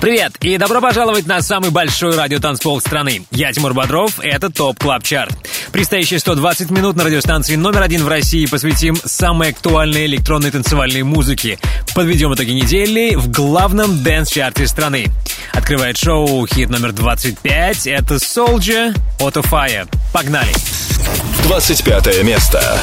Привет и добро пожаловать на самый большой радиотанцпол страны. Я Тимур Бодров, это Top Club Chart. Предстоящие 120 минут на радиостанции номер один в России посвятим самой актуальной электронной танцевальной музыке. Подведем итоги недели в главном dance -чарте страны. Открывает шоу хит номер 25. Это Soldier Auto Fire. Погнали! 25 место.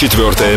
Четвертое.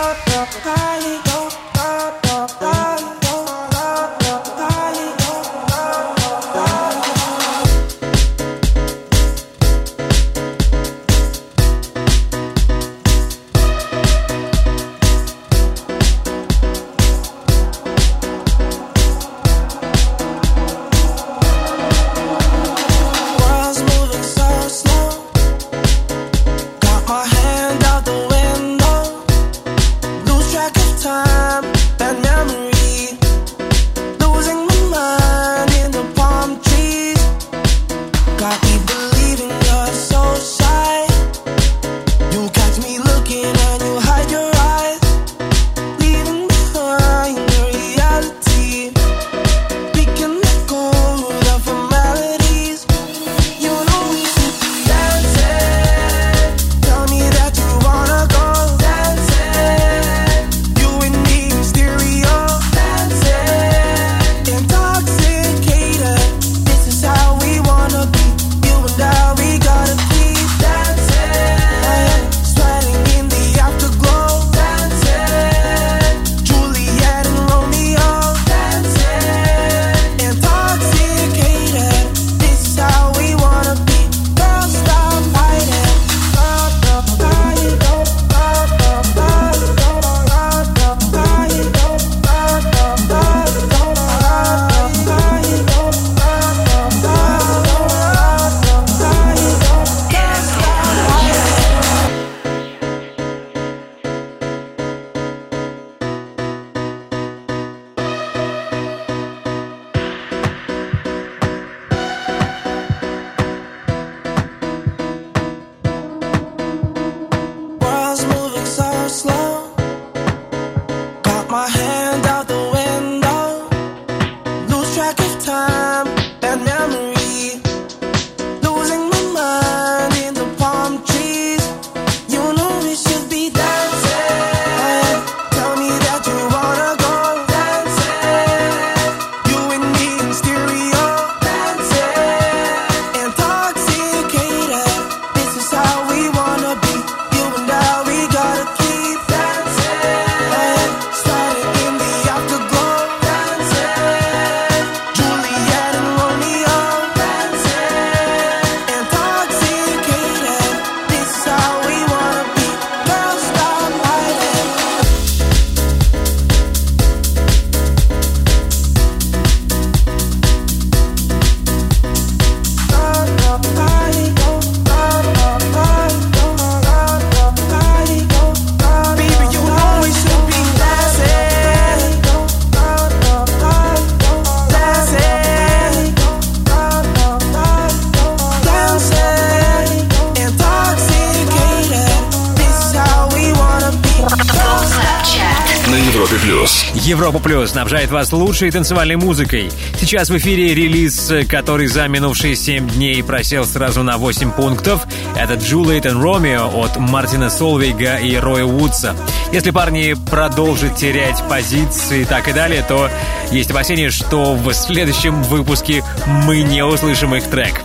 Европа Плюс снабжает вас лучшей танцевальной музыкой. Сейчас в эфире релиз, который за минувшие 7 дней просел сразу на 8 пунктов. Это Juliet and Romeo от Мартина Солвейга и Роя Вудса. Если парни продолжат терять позиции и так и далее, то есть опасение, что в следующем выпуске мы не услышим их трек.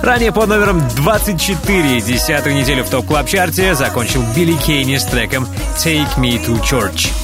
Ранее под номером 24 десятую неделю в топ клаб чарте закончил Билли Кейни с треком «Take Me to Church».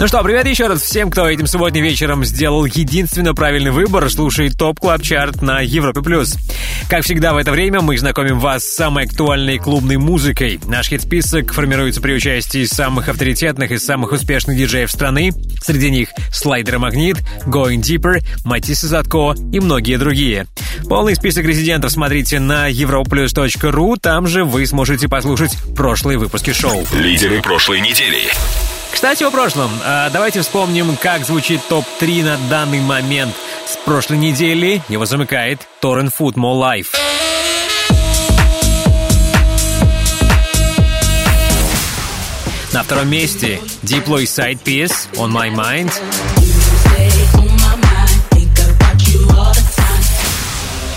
Ну что, привет еще раз всем, кто этим субботним вечером сделал единственно правильный выбор, слушает Top Club Chart на Европе+. плюс. Как всегда в это время мы знакомим вас с самой актуальной клубной музыкой. Наш хит-список формируется при участии самых авторитетных и самых успешных диджеев страны. Среди них Слайдер Магнит, Going Deeper, Матисса Задко и многие другие. Полный список резидентов смотрите на europlus.ru, там же вы сможете послушать прошлые выпуски шоу. Лидеры прошлой недели. Кстати, о прошлом. А, давайте вспомним, как звучит топ-3 на данный момент. С прошлой недели его замыкает Торрен Food More Life. На втором месте Diplo Side Piece On My Mind.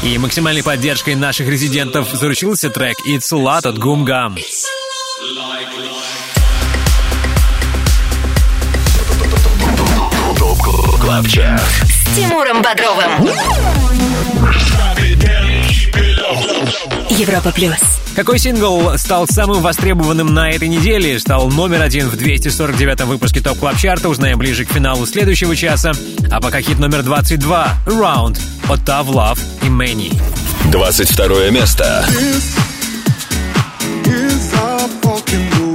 И максимальной поддержкой наших резидентов заручился трек It's a Lot от Гумгам. Gum. Club Chart с Тимуром Бодровым. Европа плюс. Какой сингл стал самым востребованным на этой неделе? Стал номер один в 249-м выпуске Top Club Chart а. Узнаем ближе к финалу следующего часа. А пока хит номер 22 «Round» от Tav Love и Мэнни. 22 место. This is our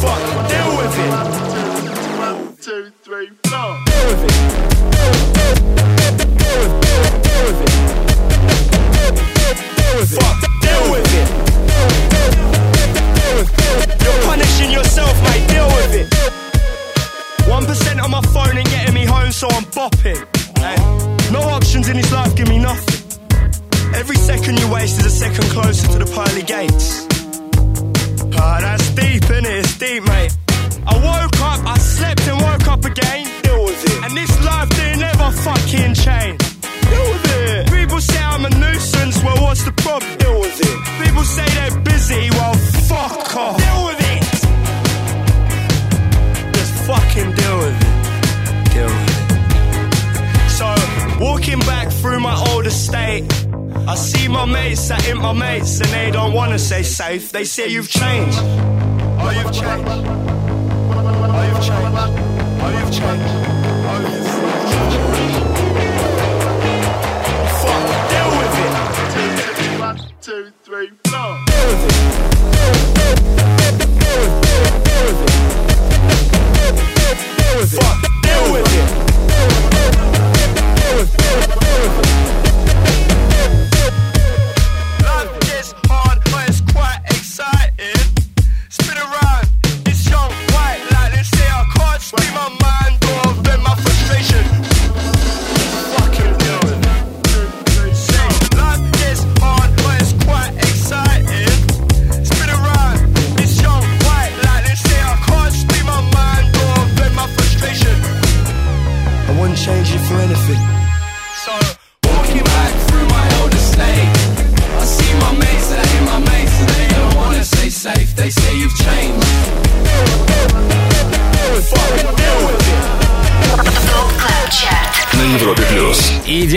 Fuck, deal with it. Deal with it. Deal. Deal. Deal with it. Fuck, deal with it. You're punishing yourself, mate. Deal with it. One percent on my phone and getting me home, so I'm bopping. No options in this life give me nothing. Every second you waste is a second closer to the pearly gates. Ah, that's deep in it, it's deep, mate. I woke up, I slept and woke up again. Deal with it. And this life didn't ever fucking change. Deal with it. People say I'm a nuisance, well, what's the problem? Deal with it. People say they're busy, well, fuck off. Deal with it. Just fucking deal with it. Deal with it. So, walking back through my old estate. I see my mates sat in my mates and they don't wanna say safe. They say you've changed. Oh, you've changed. Oh, you've changed. Oh, you've changed. Oh, you've changed. Fuck, deal with it. One, two, three, four. Deal with it. Deal with it. Deal with it. Fuck, deal with it.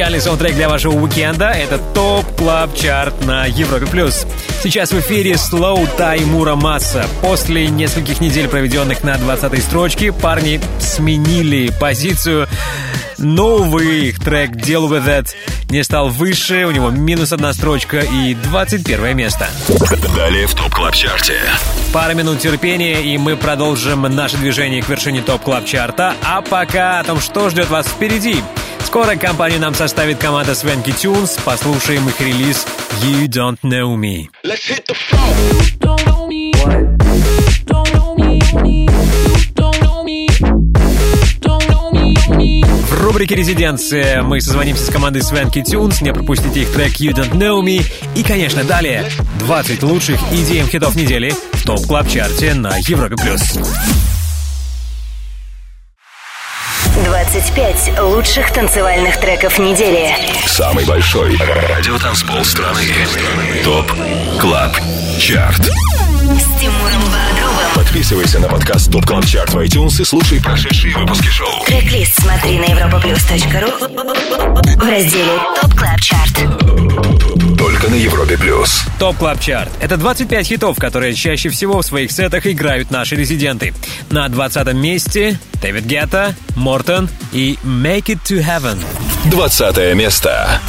Идеальный саундтрек для вашего уикенда — это Top Club Chart на Европе плюс. Сейчас в эфире Slow Таймура Масса. После нескольких недель, проведенных на 20-й строчке, парни сменили позицию. Новый их трек «Deal With That» не стал выше, у него минус одна строчка и 21 место. Далее в Top Club Чарте. Пара минут терпения, и мы продолжим наше движение к вершине Top Club Чарта. А пока о том, что ждет вас впереди. Скоро компанию нам составит команда Swanky Tunes. Послушаем их релиз «You Don't Know Me». Let's hit the floor. Don't know me. Don't know me. Don't know me. Don't know me. В рубрике «Резиденция» мы созвонимся с командой Swanky Tunes. Не пропустите их трек «You Don't Know Me». И, конечно, далее 20 лучших EDM хитов недели в Top Club Чарте на Европе плюс. 25 лучших танцевальных треков недели. Самый большой радиотанцпол страны. Top Club Chart. С Тимуром Бодровым. Подписывайся на подкаст Top Club Chart в iTunes и слушай прошедшие выпуски шоу. Трек-лист смотри на europaplus.ru в разделе Top Club Chart. Только на Европе плюс. Top Club Chart — это 25 хитов, которые чаще всего в своих сетах играют наши резиденты. На 20 месте Дэвид Гетта, Мортон и «Make It To Heaven». Двадцатое место.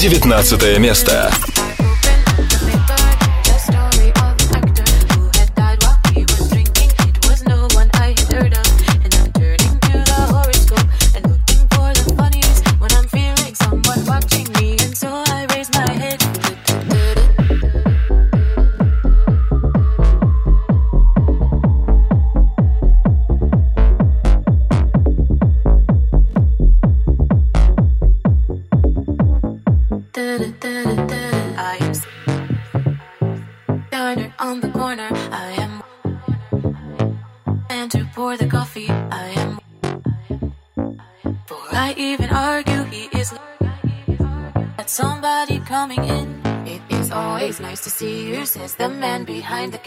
19 место.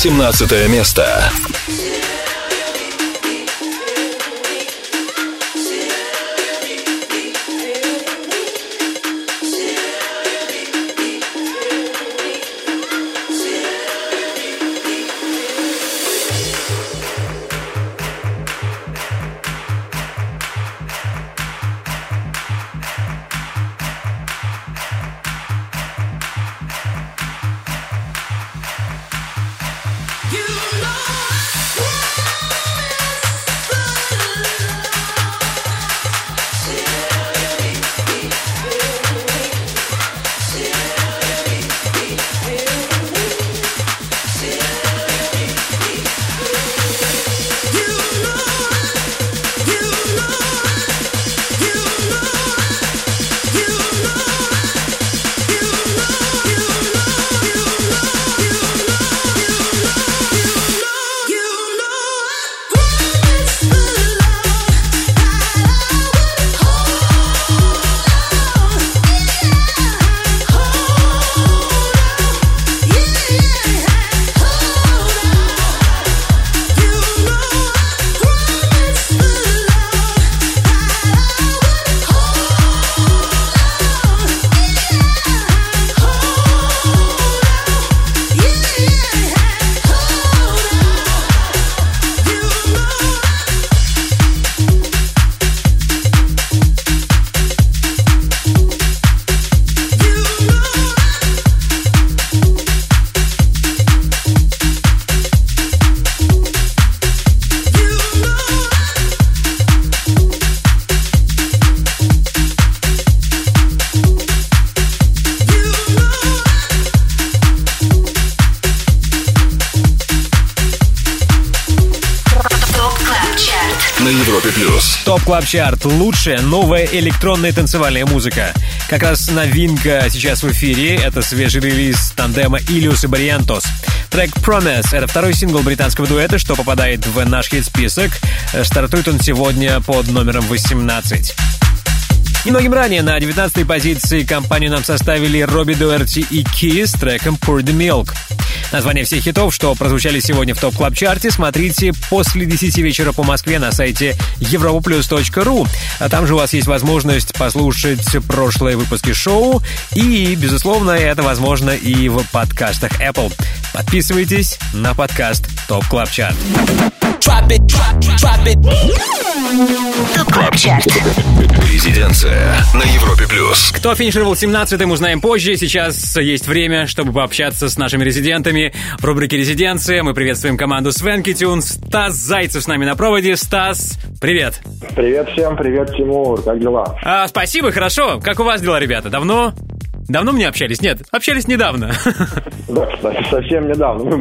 18 место. Чарт. Лучшая новая электронная танцевальная музыка. Как раз новинка сейчас в эфире. Это свежий релиз тандема Illyus и Barrientos. Трек Promise — это второй сингл британского дуэта, что попадает в наш хит-список. Стартует он сегодня под номером 18. Немногим ранее на 19-й позиции компанию нам составили Robbie Doherty и Keees с треком Pour the Milk. Название всех хитов, что прозвучали сегодня в Top Club Чарте, смотрите после 10 вечера по Москве на сайте europaplus.ru. А там же у вас есть возможность послушать прошлые выпуски шоу. И, безусловно, это возможно и в подкастах Apple. Подписывайтесь на подкаст Top Club Chart. Drop it, drop, drop it. Top Club Chart. Резиденция на Европе плюс. Кто финишировал 17-м, узнаем позже. Сейчас есть время, чтобы пообщаться с нашими резидентами. В рубрике «Резиденция» мы приветствуем команду Swanky Tunes. Стас Зайцев с нами на проводе. Стас, привет. Привет всем, привет, Тимур, как дела? А, спасибо, хорошо. Как у вас дела, ребята? Давно? Давно мы не общались? Нет, общались недавно. Да, кстати, совсем недавно.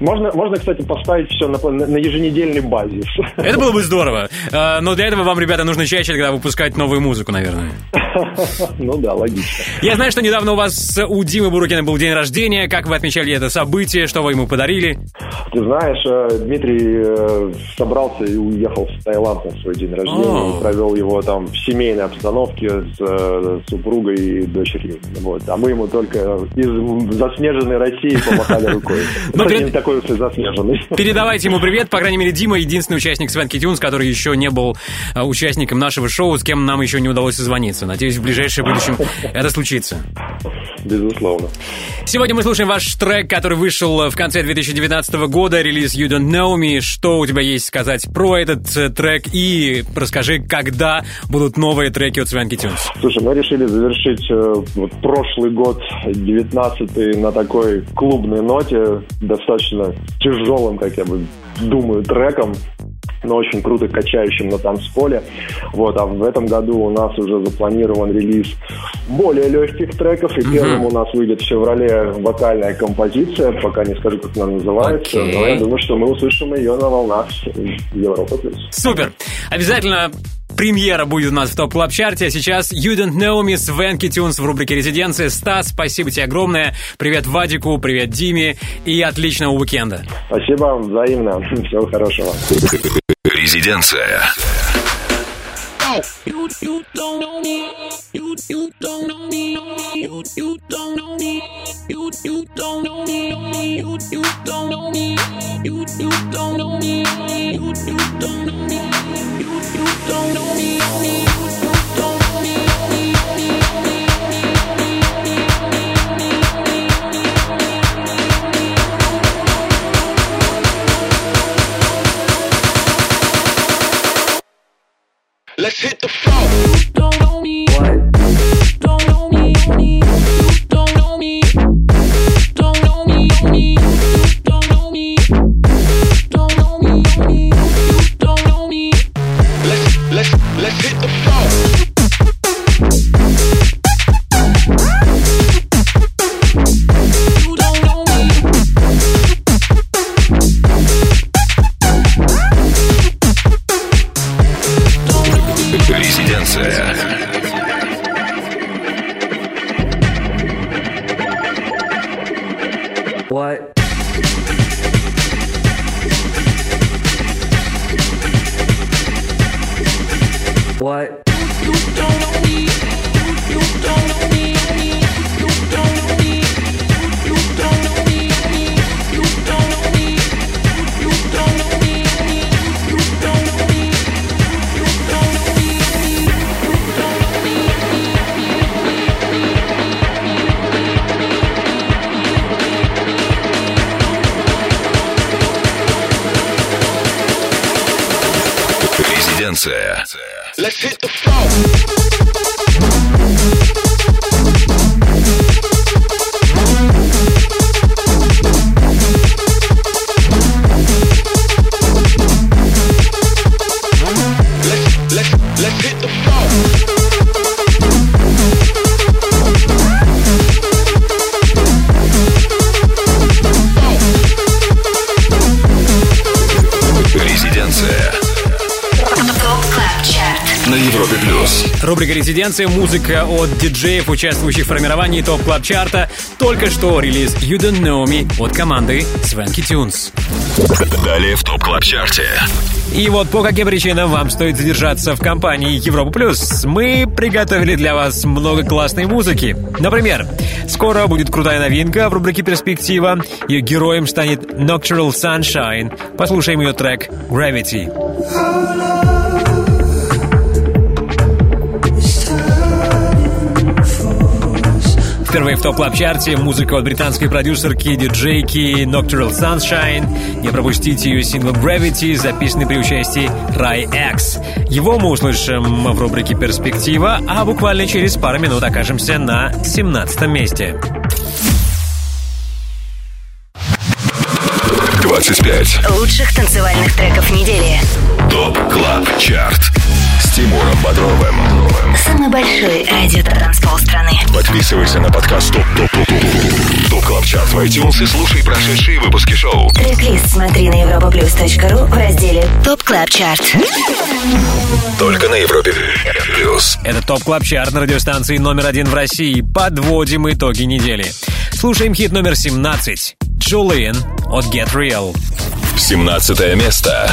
Можно, можно кстати, поставить все на, на, еженедельной базе. Это было бы здорово. А, Но для этого вам, ребята, нужно чаще тогда выпускать новую музыку, наверное. Ну да, логично. Я знаю, что недавно у вас у Димы Бурукина был день рождения. Как вы отмечали это событие? Что вы ему подарили? Ты знаешь, э, Дмитрий э, собрался и уехал в Таиланд на свой день рождения. Провел его там в семейной обстановке с э, супругой и дочерью. Вот. А мы ему только из заснеженной России помахали рукой. Ну, Кстати, перед- не такой уж и заснеженный. Передавайте ему привет. По крайней мере, Дима единственный участник Свенки Тюнс, который еще не был э, участником нашего шоу, с кем нам еще не удалось созвониться. Надеюсь, в ближайшем будущем это случится. Безусловно. Сегодня мы слушаем ваш трек, который вышел в конце 2019 года, релиз You Don't Know Me. Что у тебя есть сказать про этот э, трек? И расскажи, когда будут новые треки от Свенки Тюнс. Слушай, мы решили завершить э, вот прошлый год, 19 на такой клубной ноте, достаточно тяжелым, как я бы думаю, треком, но очень круто качающим на танцполе. Вот, а в этом году у нас уже запланирован релиз более легких треков, и первым у нас выйдет в феврале вокальная композиция, пока не скажу, как она называется, Окей. но я думаю, что мы услышим ее на волнах Европа плюс. Супер! Обязательно премьера будет у нас в топ клаб чарте а сейчас You Don't Know Me с Венки Тюнс в рубрике «Резиденция». Стас, спасибо тебе огромное. Привет Вадику, привет Диме и отличного уикенда. Спасибо, взаимно. Всего хорошего. Резиденция. You you don't know me. You you don't know me. You you don't know me. You you don't know me. You you don't know me. You you don't know me. You you don't know me. You you don't know me. You you don't know me. Let's hit the floor. Don't know me. Don't know me. Don't know me. Don't know me. Don't know me. Don't know me. Don't know me. Let's let's let's hit the floor. Рубрика «Резиденция», музыка от диджеев, участвующих в формировании Top Club Чарта Только что релиз You Don't Know Me от команды Swanky Tunes. Далее в Top Club Чарте. И вот по каким причинам вам стоит задержаться в компании Европа Плюс. Мы приготовили для вас много классной музыки. Например, скоро будет крутая новинка в рубрике «Перспектива». Ее героем станет Nocturnal Sunshine. Послушаем ее трек «Gravity». Впервые в Top Club Чарте музыка от британской продюсерки диджейки Nocturnal Sunshine. Не пропустите ее сингл Gravity, записанный при участии Ry X. Его мы услышим в рубрике «Перспектива», а буквально через пару минут окажемся на 17 месте. 25. Лучших танцевальных треков недели. Top Club Chart Тимуром Бодровым. Самый большой радиотанцпол страны. Подписывайся на подкаст ТОП ТОП ТОП ТОП ТОП КЛАБ ЧАРТ в iTunes и слушай прошедшие выпуски шоу. Трек-лист смотри на europaplus.ru в разделе Top Club Chart. Только на Европе Плюс. Это Top Club Chart на радиостанции номер один в России. Подводим итоги недели. Слушаем хит номер 17. Jolean от Get Real. 17 место.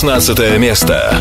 16 место.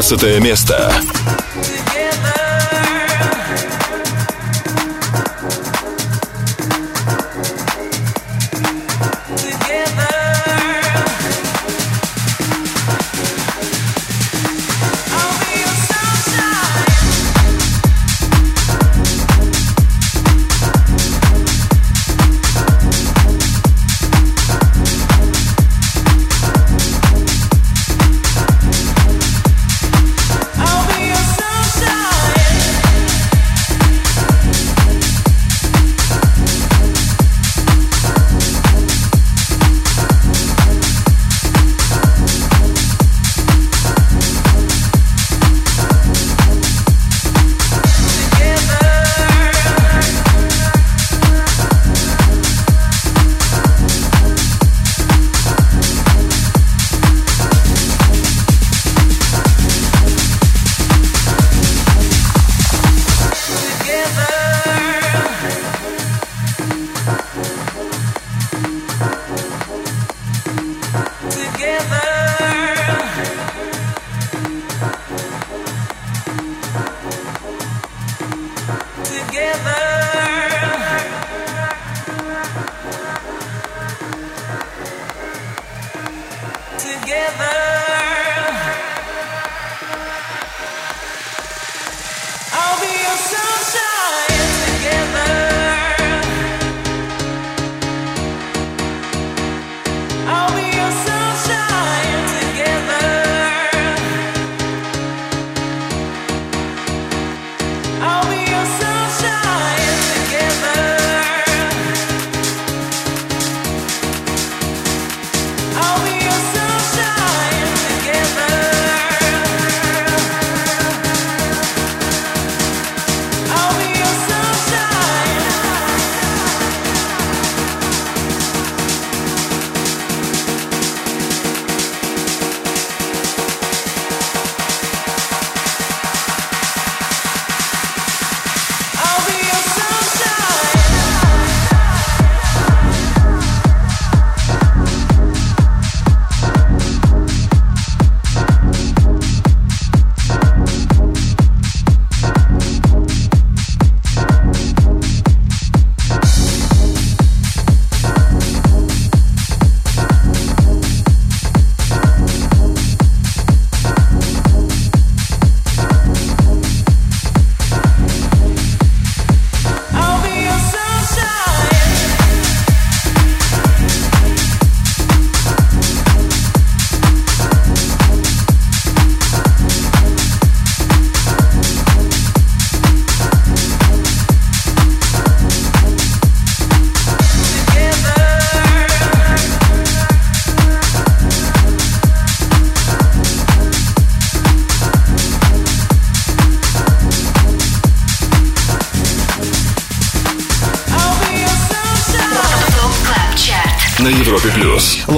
15 место.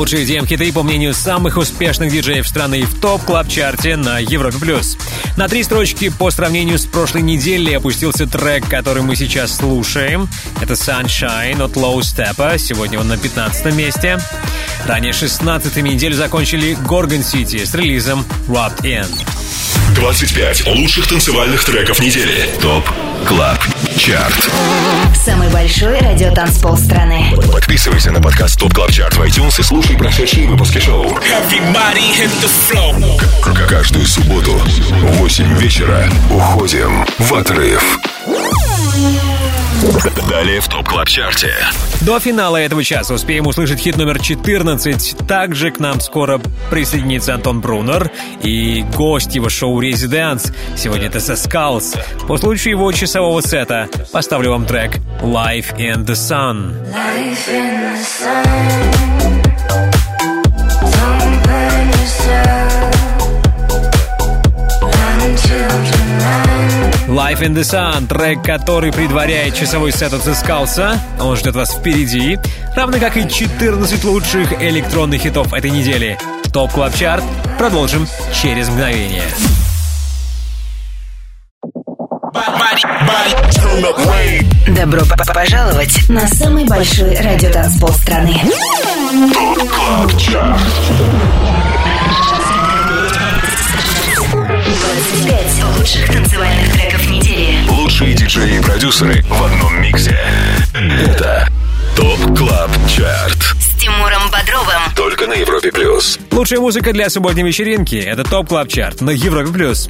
Лучшие EDM-хиты, по мнению самых успешных диджеев страны в Top Club Чарте на Европе плюс. На три строчки по сравнению с прошлой неделей опустился трек, который мы сейчас слушаем. Это Sunshine от Low Steppa. Сегодня он на 15 месте. Ранее 16 неделю закончили Gorgon City с релизом Wrapped In. 25 лучших танцевальных треков недели. Top Club Chart Самый большой радиотанцпол страны. Подписывайся на подкаст ТОП КЛАБ ЧАРТ в iTunes и слушай прошедшие выпуски шоу. Каждую субботу в 8 вечера уходим в отрыв. Далее в ТОП КЛАБ ЧАРТе. До финала этого часа успеем услышать хит номер 14. Также к нам скоро присоединится Антон Брунер и гость его шоу «Резиденс». Сегодня это со Skulls. По случаю его часового сета поставлю вам трек «Life in the Sun». Life in the sun. Life in the Sun, трек, который предваряет часовой сет от Сискалса. Он ждет вас впереди, равно как и 14 лучших электронных хитов этой недели. Top Club Chart продолжим через мгновение. Добро пожаловать на самый большой радиотанцпол страны. Продюсеры в одном миксе. Это ТОП КЛАБ ЧАРТ. С Тимуром Бодровым. Только на Европе Плюс. Лучшая музыка для субботней вечеринки — это Top Club Chart на Европе плюс.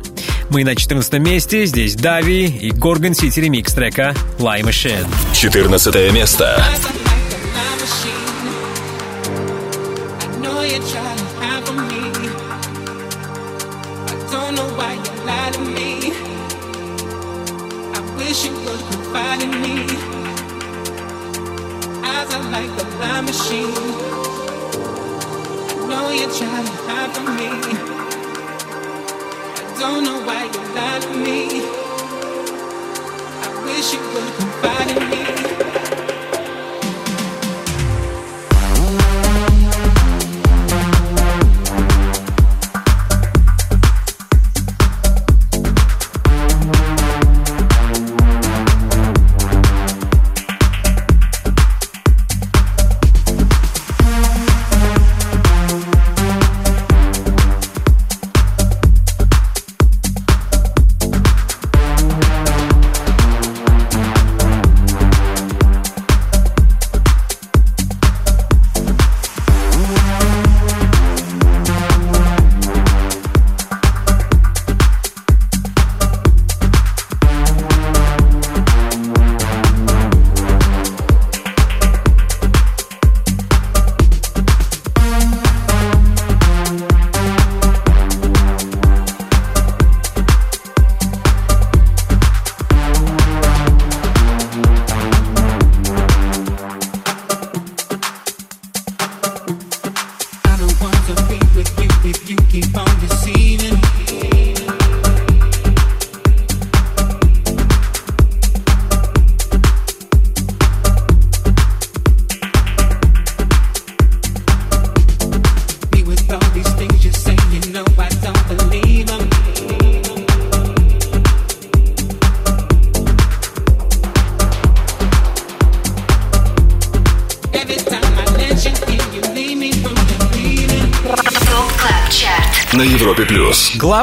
Мы на 14 месте, здесь Davi и Gorgon City ремикс трека «Lie Machine». 14 место.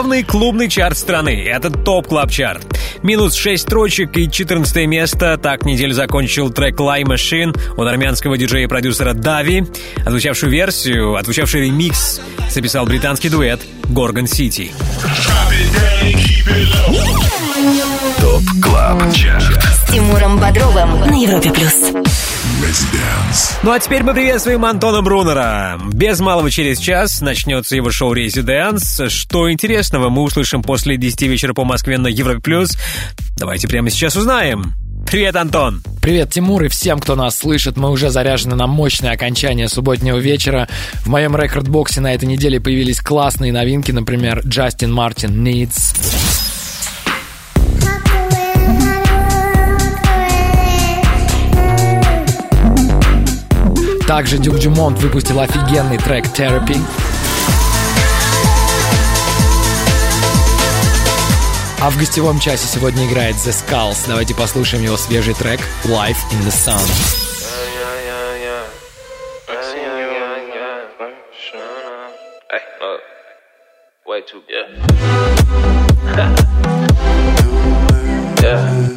Главный клубный чарт страны — это Top Club Chart. Минус 6 строчек и 14 место. Так неделю закончил трек «Lie Machine» от армянского диджея и продюсера Davi. Отзвучавшую версию, отзвучавший ремикс записал британский дуэт «Gorgon City». Top Club Chart. С Тимуром Бодровым на Европе плюс. Ну а теперь мы приветствуем Антона Брунера. Без малого через час начнется его шоу «Residance». Что интересного мы услышим после 10 вечера по Москве на Европе плюс. Давайте прямо сейчас узнаем. Привет, Антон! Привет, Тимур, и всем, кто нас слышит. Мы уже заряжены на мощное окончание субботнего вечера. В моем рекорд-боксе на этой неделе появились классные новинки, например, Джастин Мартин «Needs». Также Дюк Дюмонт выпустил офигенный трек «Therapy». А в гостевом часе сегодня играет The Skulls. Давайте послушаем его свежий трек «Life in the Sun». Yeah. yeah.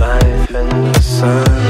Life in the sun.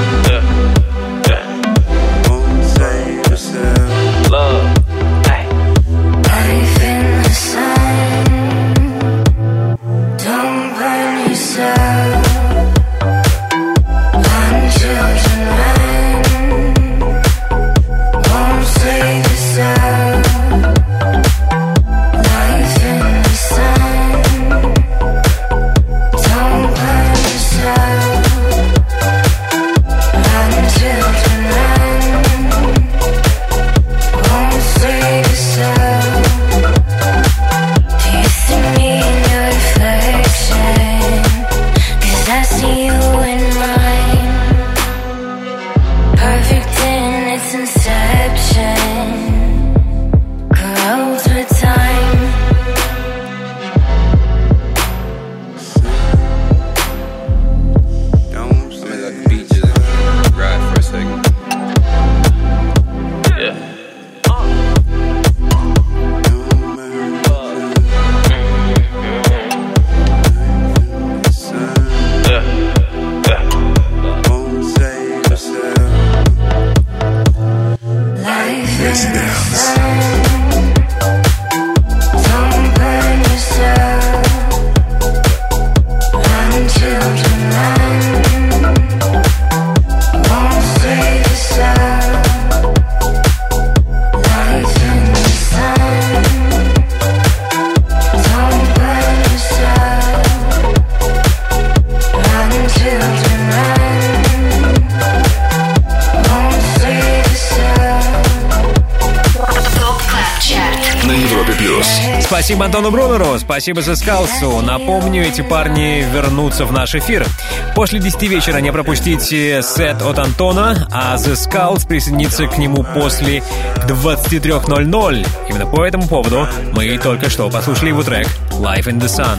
Спасибо за Скалсу. Напомню, эти парни вернутся в наш эфир. После 10 вечера не пропустите сет от Антона, а The Skulls присоединится к нему после 23.00. Именно по этому поводу мы только что послушали его трек Life in the Sun.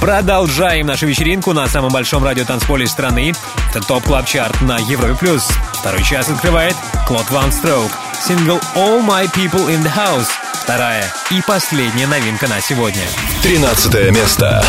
Продолжаем нашу вечеринку на самом большом радиотанцполе страны. Это Top Club Chart на Европе плюс. Второй час открывает Claude VonStroke. Сингл All My People in the House. Вторая и последняя новинка на сегодня. 13 место.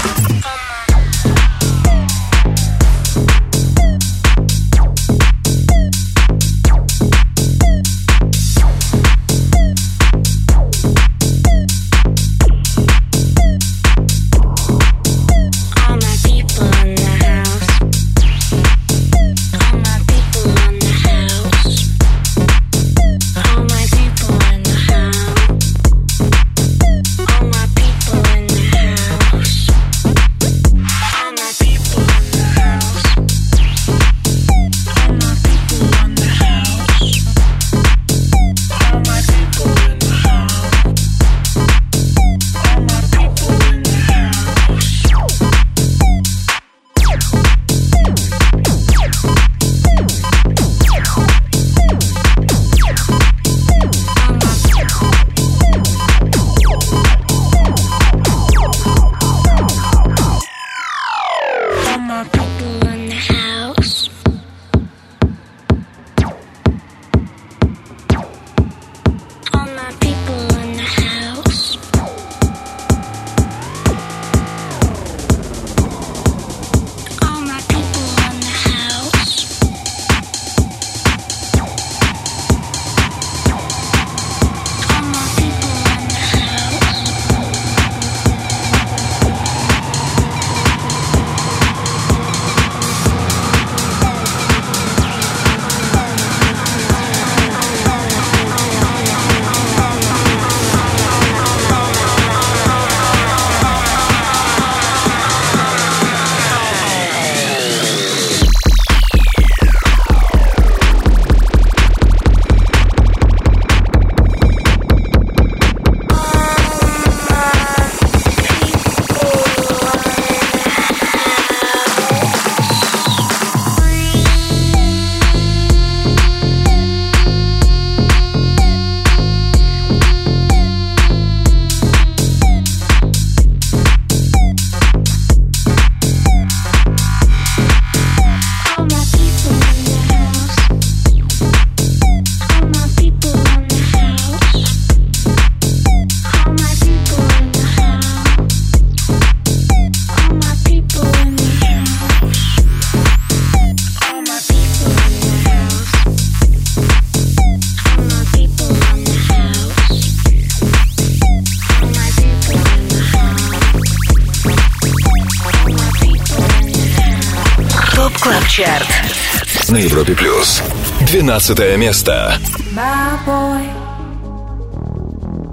Чарт. На Европе Плюс. 12 место. My boy,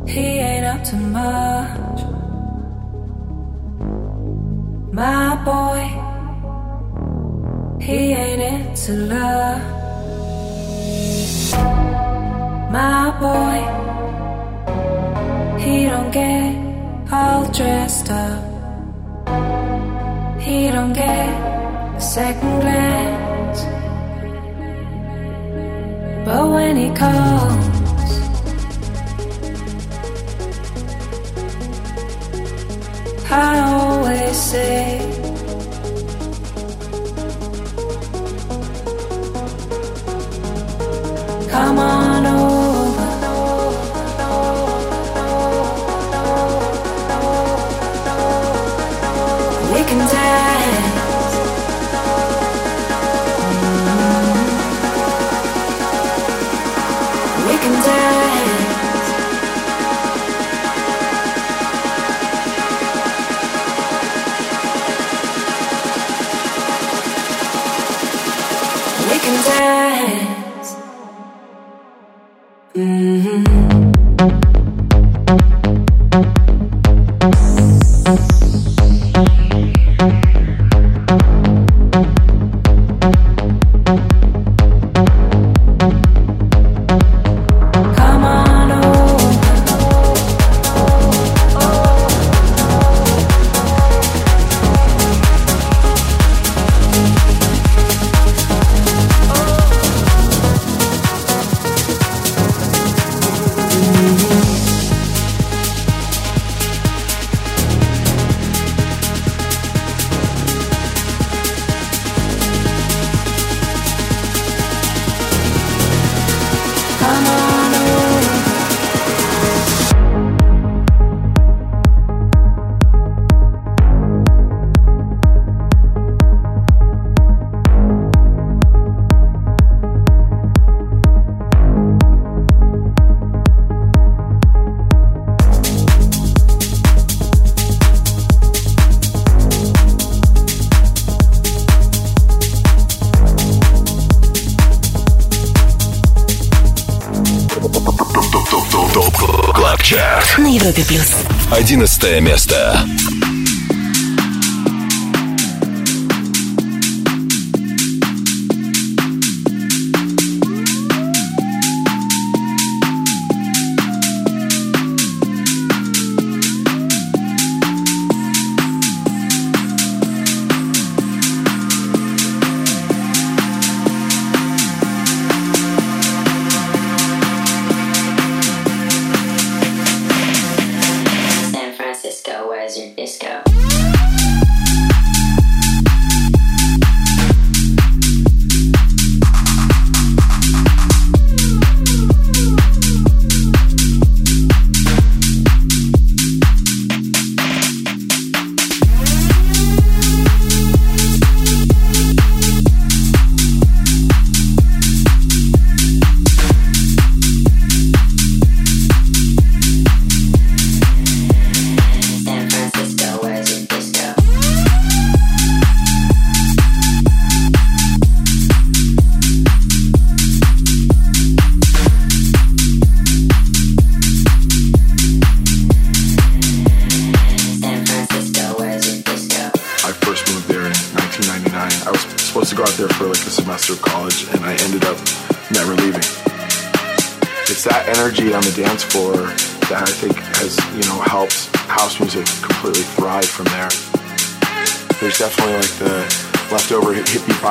he ain't up to much. My boy, he ain't into love. My boy, he don't get all dressed up. He don't get second glance. But when he calls, I always say, Come on 11 место.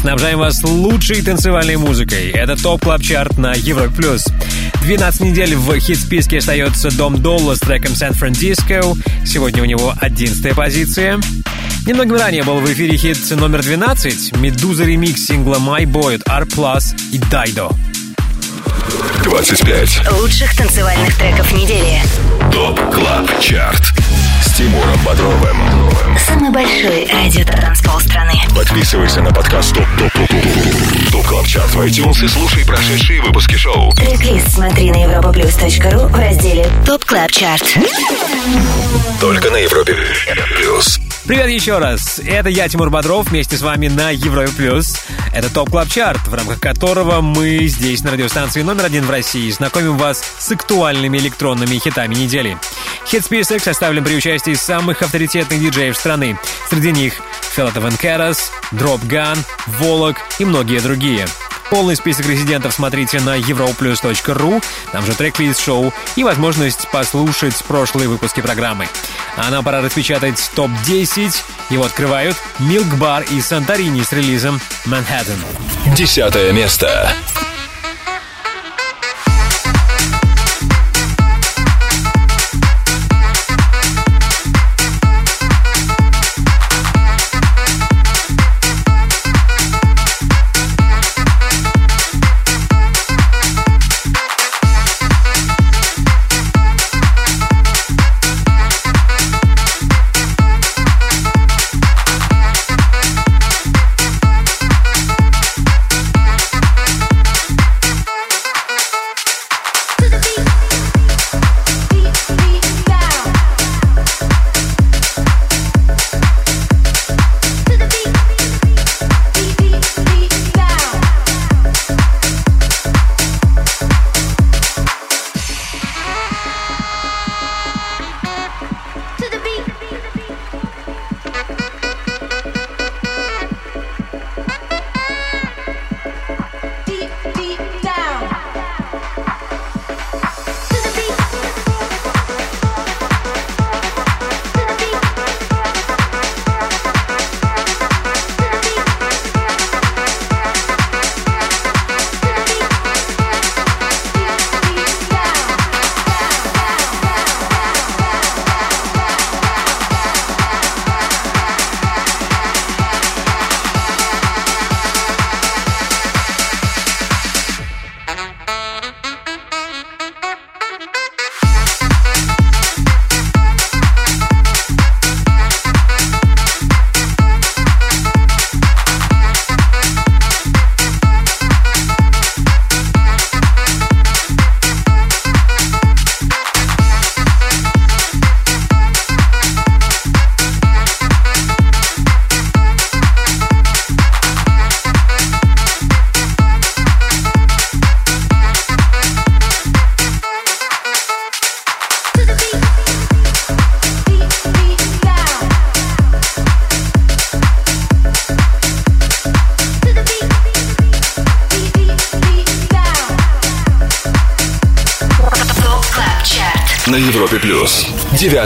Снабжаем вас лучшей танцевальной музыкой. Это Top Club Chart на Европе плюс. 12 недель в хит-списке остается Dom Dolla с треком San Francisco. Сегодня у него 11 позиция. Немного ранее был в эфире хит номер 12 «Meduza ремикс» сингла «My Boy» от R+, и Dido. 25. Лучших танцевальных треков недели. Top Club Chart. Тимуром Бодровым. Самый большой радиотанцпол страны. Подписывайся на подкаст Top Top Top Top Top Club Chart в iTunes и слушай прошедшие выпуски шоу. Трек-лист смотри на europaplus.ru в разделе Top Club Chart. Только на Европе Плюс. Привет еще раз. Это я, Тимур Бодров, вместе с вами на Европе Плюс. Это Top Club Chart, в рамках которого мы здесь, на радиостанции номер один в России, знакомим вас с актуальными электронными хитами недели. Хит-список составлен при участии самых авторитетных диджеев страны. Среди них Filatov Karas, Drop Gun, Volac и многие другие. Полный список резидентов смотрите на europaplus.ru, там же трек-лист шоу и возможность послушать прошлые выпуски программы. А нам пора распечатать топ-10. Его открывают Milk Bar и Santorini с релизом Manhattan. Десятое место.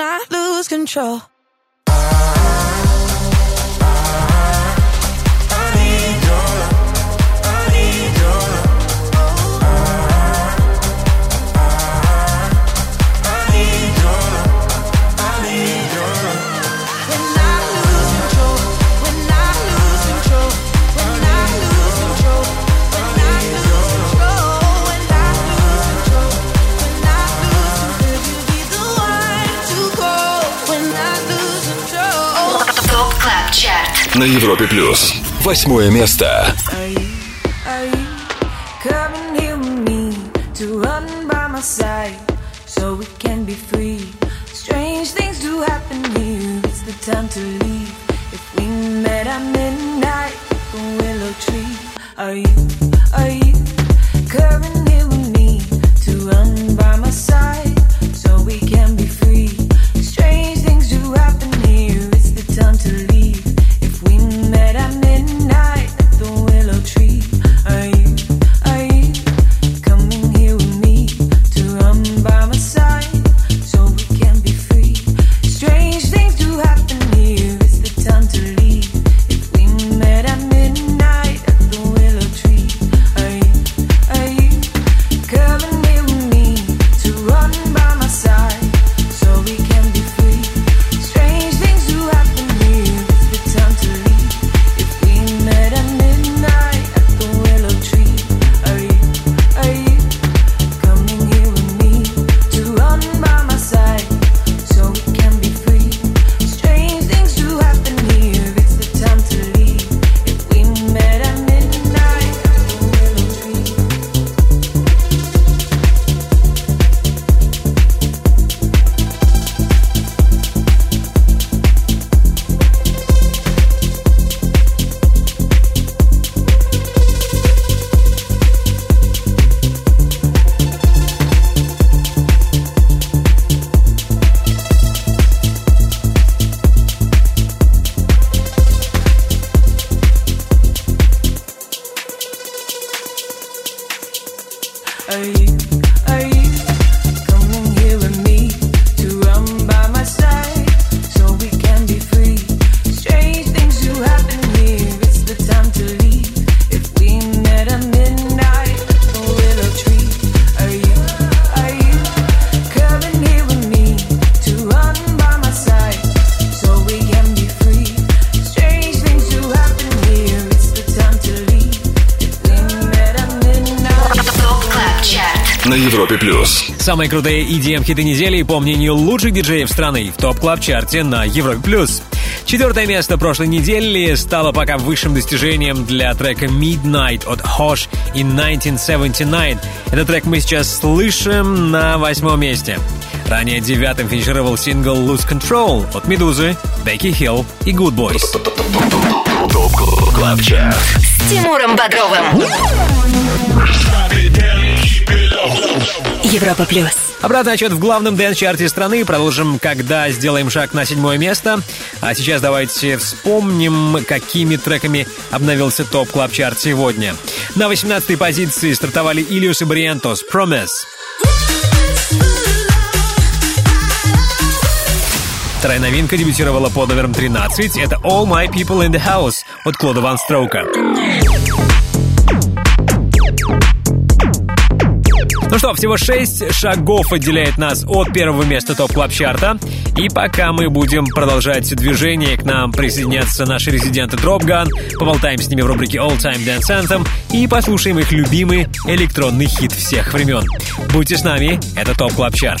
I lose control, на Европе плюс. Восьмое место. Are you, are you coming here with me to run by my side so we can be free? Strange things do happen here. It's the time to leave. If we met at midnight, the willow tree. Are you, are you coming here with me to run by my side so we can be Самые крутые EDM-хиты недели, по мнению лучших диджеев страны, в Top Club Chart е на Европе плюс. Четвертое место прошлой недели стало пока высшим достижением для трека Midnight от Hosh in 1979. Этот трек мы сейчас слышим на восьмом месте. Ранее девятым финишировал сингл Lose Control от Meduza, Becky Hill и Good Boys. Top Club Chart. С Тимуром Бодровым. Европа плюс. Обратный отсчет в главном dance-чарте страны. Продолжим, когда сделаем шаг на седьмое место. А сейчас давайте вспомним, какими треками обновился Top Club Chart сегодня. На 18-й позиции стартовали Illyus и Barrientos «Promise». Вторая новинка дебютировала под номером 13. Это «All My People in the House» от Claude VonStroke. Что, всего 6 шагов отделяет нас от первого места топ клаб чарта И пока мы будем продолжать движение, к нам присоединятся наши резиденты Dropgun, поболтаем с ними в рубрике All Time Dance Anthem. И послушаем их любимый электронный хит всех времен. Будьте с нами, это топ клаб чарт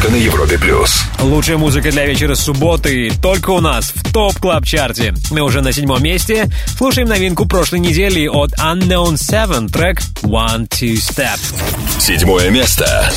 Только на Европе плюс. Лучшая музыка для вечера субботы только у нас в Top Club Chart е Мы уже на седьмом месте. Слушаем новинку прошлой недели от Unknown Seven, трек One Two Step. Седьмое место.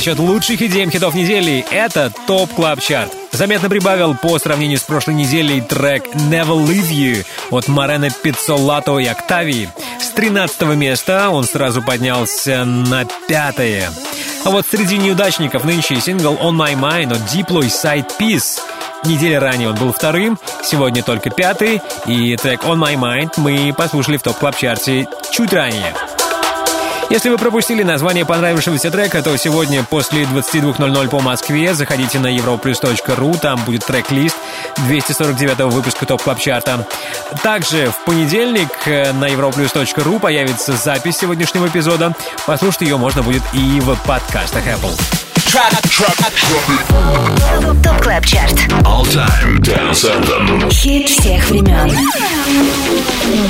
Отсчет лучших EDM-хитов недели — это Top Club Chart. Заметно прибавил по сравнению с прошлой неделей трек «Never Leave You» от Марена Пиццолато и Октавии. С 13 места он сразу поднялся на пятое. А вот среди неудачников нынче сингл «On My Mind» от Diplo и Side Peace. Неделя ранее он был вторым, сегодня только пятый, и трек «On My Mind» мы послушали в Top Club Chart е чуть ранее. Если вы пропустили название понравившегося трека, то сегодня после 22.00 по Москве заходите на europaplus.ru, там будет трек-лист 249 выпуска Top Club Chart а. Также в понедельник э, на europaplus.ru появится запись сегодняшнего эпизода. Послушать ее можно будет и в подкастах Apple. Top Club Chart. All Time Dance Anthem. Хит всех времен.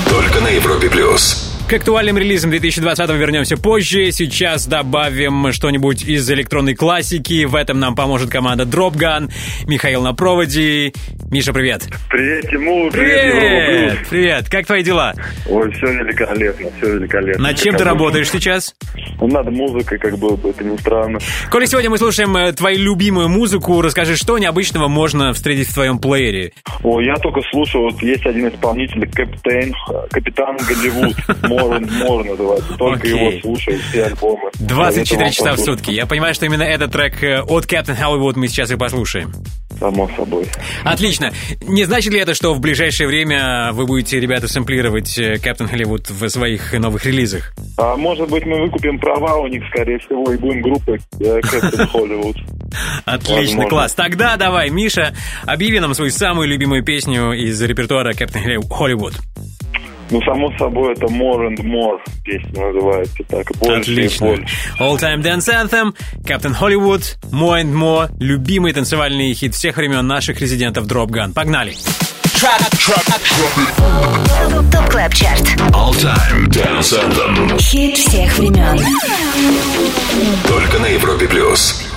Только на Европе плюс. К актуальным релизам 2020 вернемся позже. Сейчас добавим что-нибудь из электронной классики. В этом нам поможет команда Drop Gun. Михаил на проводе. Миша, привет. Привет, Тимур. Привет. Привет. Как твои дела? Ой, все великолепно, все великолепно. Над чем ты работаешь сейчас? Над музыкой, как было бы это ни странно. Коли сегодня мы слушаем э, твою любимую музыку, расскажи, что необычного можно встретить в твоем плеере? О, я только слушаю, вот есть один исполнитель, Капитан, Капитан Голливуд, Мор, Мор называется, только Окей. его слушаю, все альбомы. 24 Советую вам часа в послушать. сутки. Я понимаю, что именно этот трек э, от Captain Hollywood мы сейчас и послушаем. Само собой. Отлично. Не значит ли это, что в ближайшее время вы будете, ребята, сэмплировать э, Captain Hollywood в своих новых релизах? А может быть, мы выкупим права у них, скорее всего, и будем группой э, Кэптен Холливуд. Отлично, Возможно. класс. Тогда давай, Миша, объяви нам свою самую любимую песню из репертуара Captain Hollywood. Ну, само собой, это More and More песня называется так. Больше и Отлично. больше. All Time Dance Anthem, Captain Hollywood, More and More, любимый танцевальный хит всех времен наших резидентов Drop Gun. Погнали! Top Club Chart. All Time Dance Anthem. Хит всех времен. Только на Европе плюс.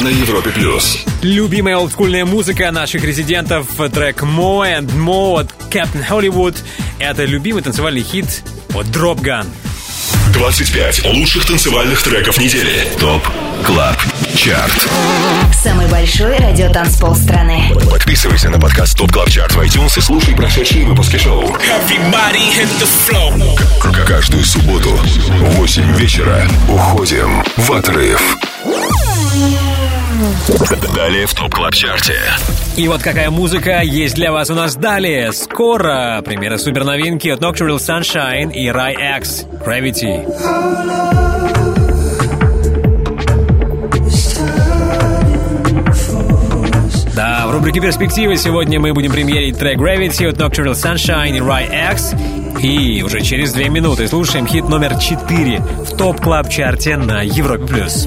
На Европе плюс. Любимая олдскульная музыка наших резидентов, трек More and More от Captain Hollywood. Это любимый танцевальный хит от Drop Gun. 25 лучших танцевальных треков недели. Top Club Chart. Самый большой радиотанцпол страны. Подписывайся на подкаст Top Club Chart в iTunes и слушай прошедшие выпуски шоу. Everybody hit the floor. К- Каждую субботу в 8 вечера уходим в отрыв. Далее в Top Club Chart е. И вот какая музыка есть для вас у нас далее. Скоро премьера суперновинки от Nocturnal Sunshine и RY X Gravity. Да, в рубрике «Перспективы» сегодня мы будем премьерить трек Gravity от Nocturnal Sunshine и RY X. И уже через две минуты слушаем хит номер 4 в Top Club Chart е на Европе плюс.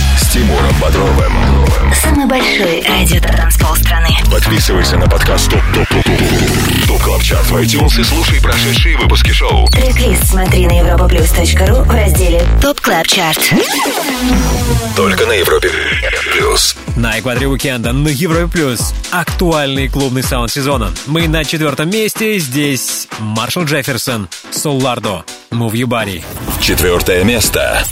Тимуром Бодровым. Самый большой радиотанцпол страны. Подписывайся на подкаст Top Top Top Top Top Club Chart в iTunes и слушай прошедшие выпуски шоу. Трек-лист смотри на europaplus.ru в разделе ТОП Клаб Чарт. Только на Европе Плюс. На экваторе уикенда на Европе Плюс актуальный клубный саунд сезона. Мы на четвертом месте. Здесь Marshall Jefferson, Solardo, Move Your Body. Четвертое место.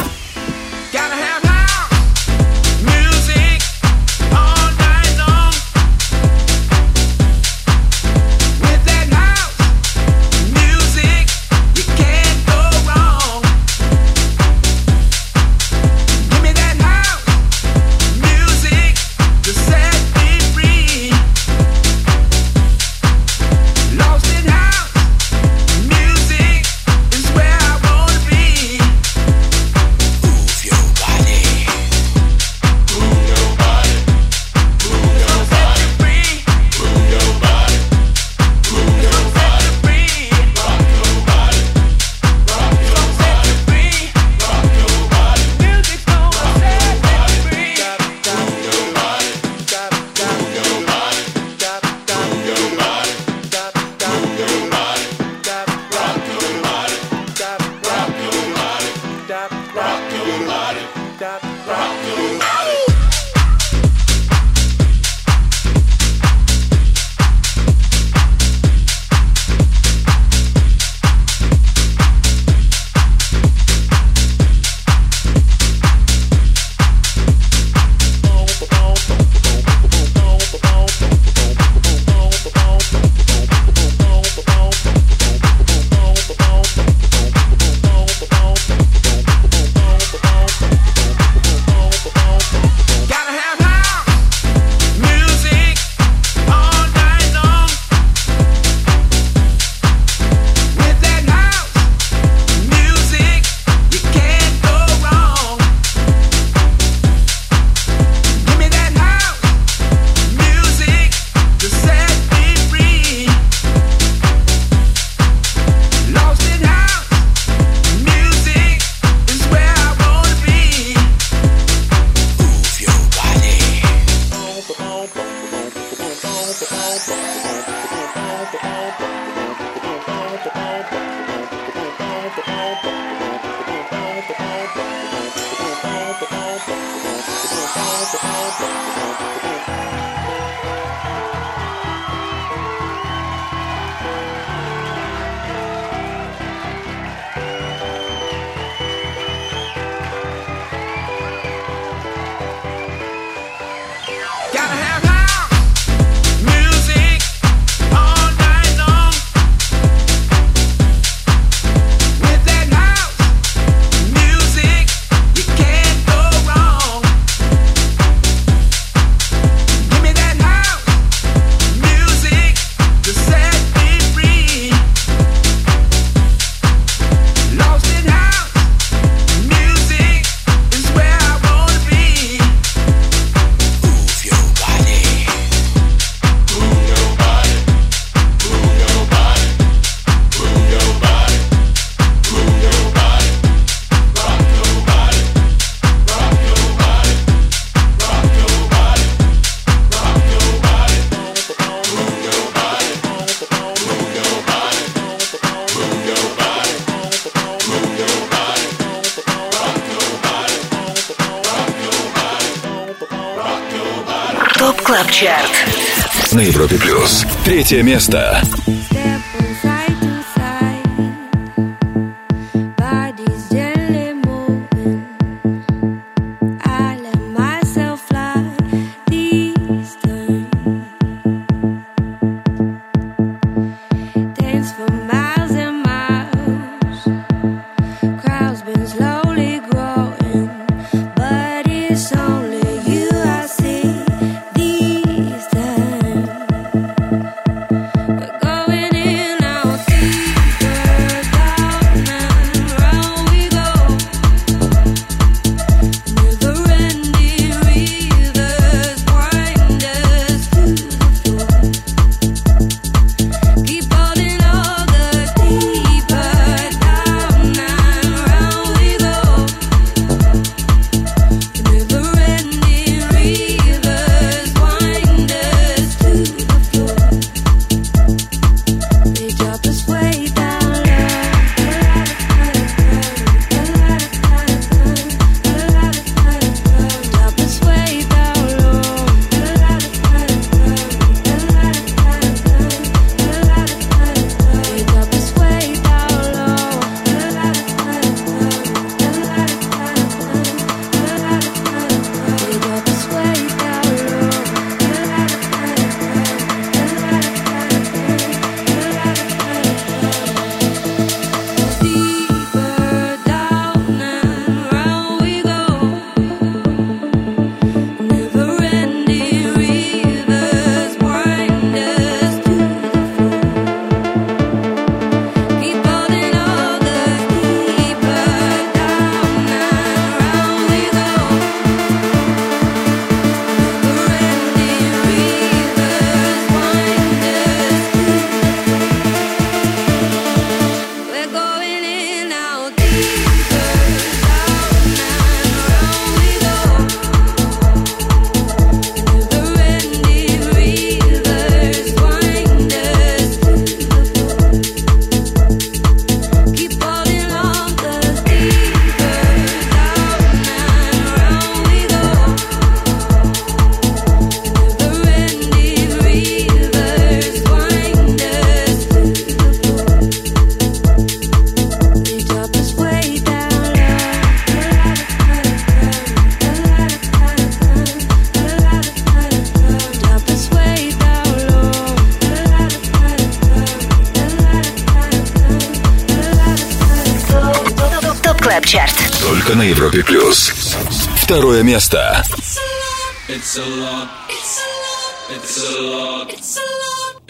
Третье место.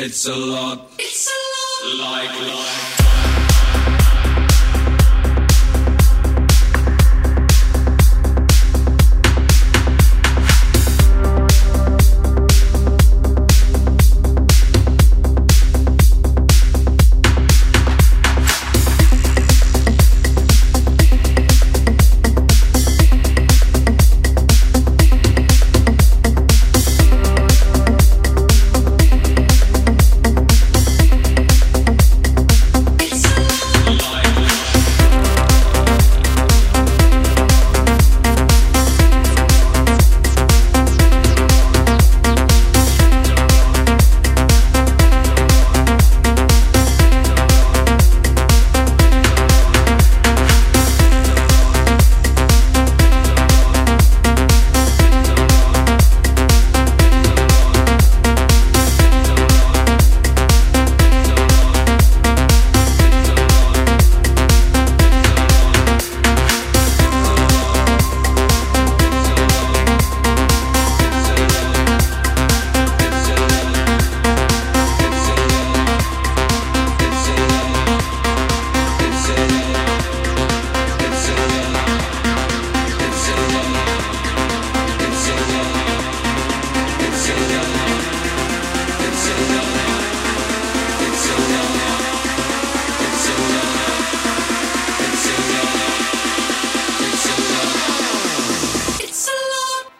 It's a lot.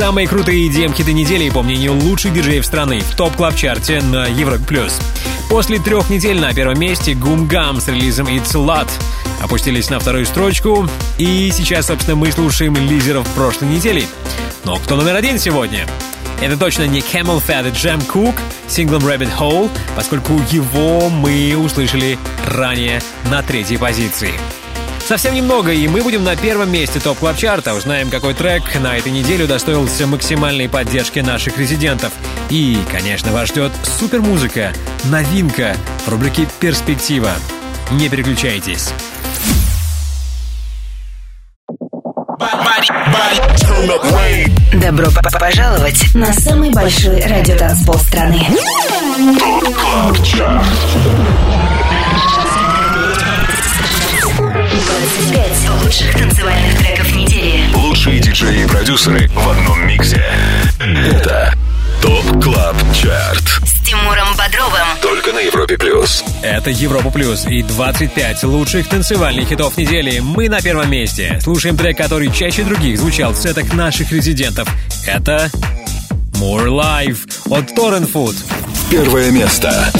Самые крутые EDM-хиты недели, по мнению лучших диджеев страны, в Top Club Chart'е на Европе+. плюс. После трех недель на первом месте Goom Gum с релизом It's Lot опустились на вторую строчку, и сейчас, собственно, мы слушаем лидеров прошлой недели. Но кто номер один сегодня? Это точно не CamelPhat и Jem Cooke с синглом Rabbit Hole, поскольку его мы услышали ранее на третьей позиции. Совсем немного, и мы будем на первом месте топ клаб чарта Узнаем, какой трек на этой неделе удостоился максимальной поддержки наших резидентов. И, конечно, вас ждет супер музыка, новинка в рубрике «Перспектива». Не переключайтесь. Добро пожаловать на самый большой радиотанцпол страны. Лучших танцевальных треков недели. Лучшие диджеи и продюсеры в одном миксе. Это Top Club Chart. С Тимуром Бодровым. Только на Европе плюс. Это Европа Плюс и 25 лучших танцевальных хитов недели. Мы на первом месте. Слушаем трек, который чаще других звучал в сетах наших резидентов. Это More Life от Torren Foot. Первое место.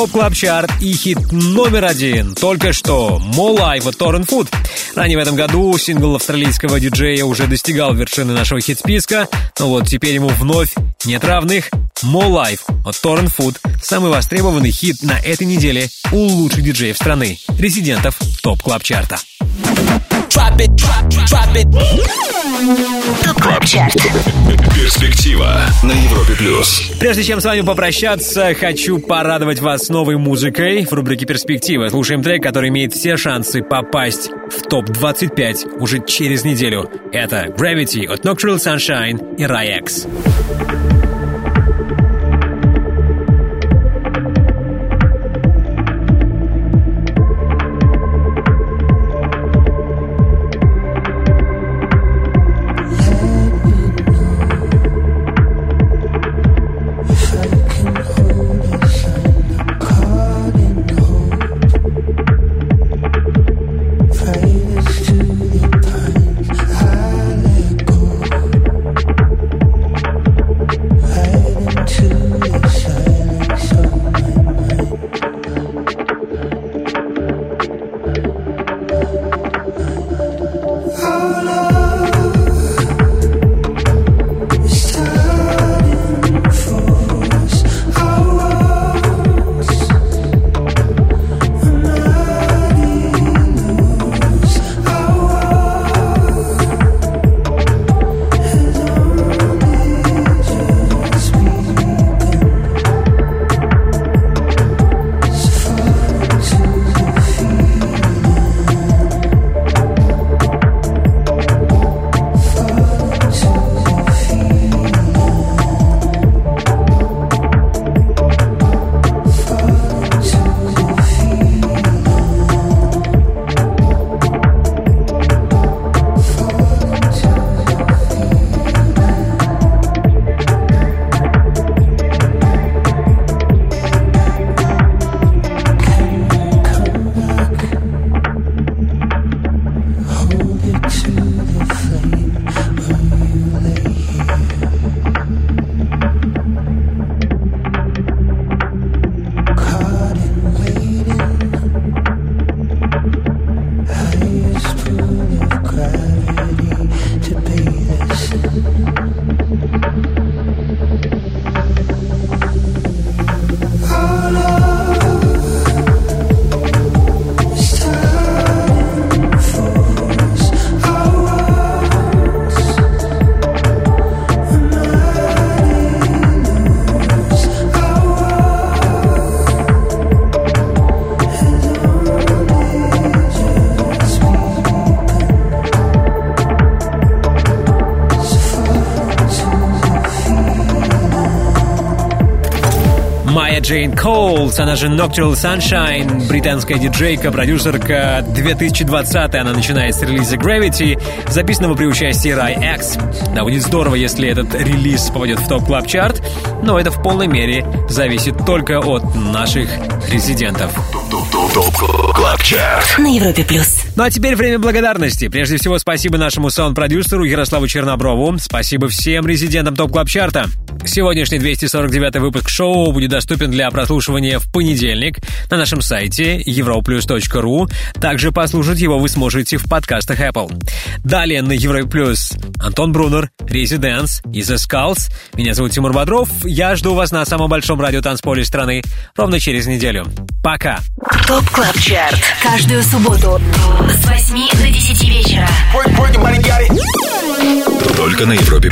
Top Club Chart и хит номер один. Только что Life от Torren Foot. Ранее в этом году сингл австралийского диджея уже достигал вершины нашего хит-списка, но вот теперь ему вновь нет равных. More Life от Torren Foot. Самый востребованный хит на этой неделе у лучших диджеев страны, резидентов Top Club Chart'а. Drop it, drop, drop it. Top Club Chart. Перспектива на Европе плюс. Прежде чем с вами попрощаться, хочу порадовать вас новой музыкой в рубрике «Перспектива». Слушаем трек, который имеет все шансы попасть в топ-25 уже через неделю. Это Gravity от Nocturnal Sunshine и Ryex. Maya Jane Coles, она же Nocturnal Sunshine, британская диджейка, продюсерка 2020 она начинает с релиза Gravity, записанного при участии RY X. Да, будет здорово, если этот релиз попадет в Top Club Chart но это в полной мере зависит только от наших резидентов. На Европе плюс. Ну а теперь время благодарности. Прежде всего, спасибо нашему саунд-продюсеру Ярославу Черноброву. Спасибо всем резидентам Top Club Chart'а. Сегодняшний 249 выпуск шоу будет доступен для прослушивания в понедельник на нашем сайте europaplus.ru. Также послушать его вы сможете в подкастах Apple. Далее на Европе Плюс Антон Брунер, Резиденс и The Skulls. Меня зовут Тимур Бодров. Я жду вас на самом большом радиотанцполе страны ровно через неделю. Пока. Top Club Chart. Каждую субботу с 8 до 10 вечера. Только на Европе